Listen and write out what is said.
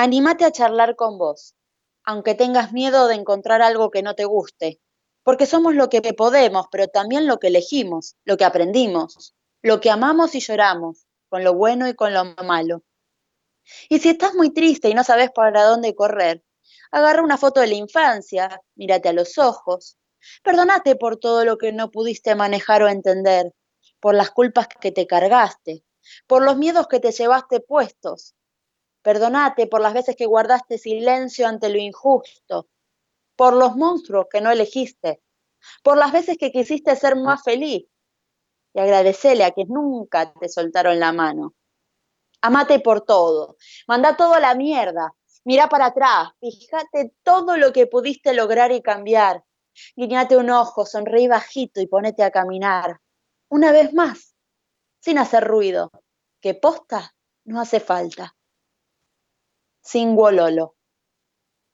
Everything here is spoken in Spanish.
Anímate a charlar con vos, aunque tengas miedo de encontrar algo que no te guste, porque somos lo que podemos, pero también lo que elegimos, lo que aprendimos, lo que amamos y lloramos, con lo bueno y con lo malo. Y si estás muy triste y no sabes para dónde correr, agarra una foto de la infancia, mírate a los ojos, perdonate por todo lo que no pudiste manejar o entender, por las culpas que te cargaste, por los miedos que te llevaste puestos, Perdonate por las veces que guardaste silencio ante lo injusto, por los monstruos que no elegiste, por las veces que quisiste ser más feliz. Y agradecele a quienes nunca te soltaron la mano. Amate por todo, manda todo a la mierda, mira para atrás, fíjate todo lo que pudiste lograr y cambiar. Guiñate un ojo, sonreí bajito y ponete a caminar. Una vez más, sin hacer ruido, que posta no hace falta. Singololo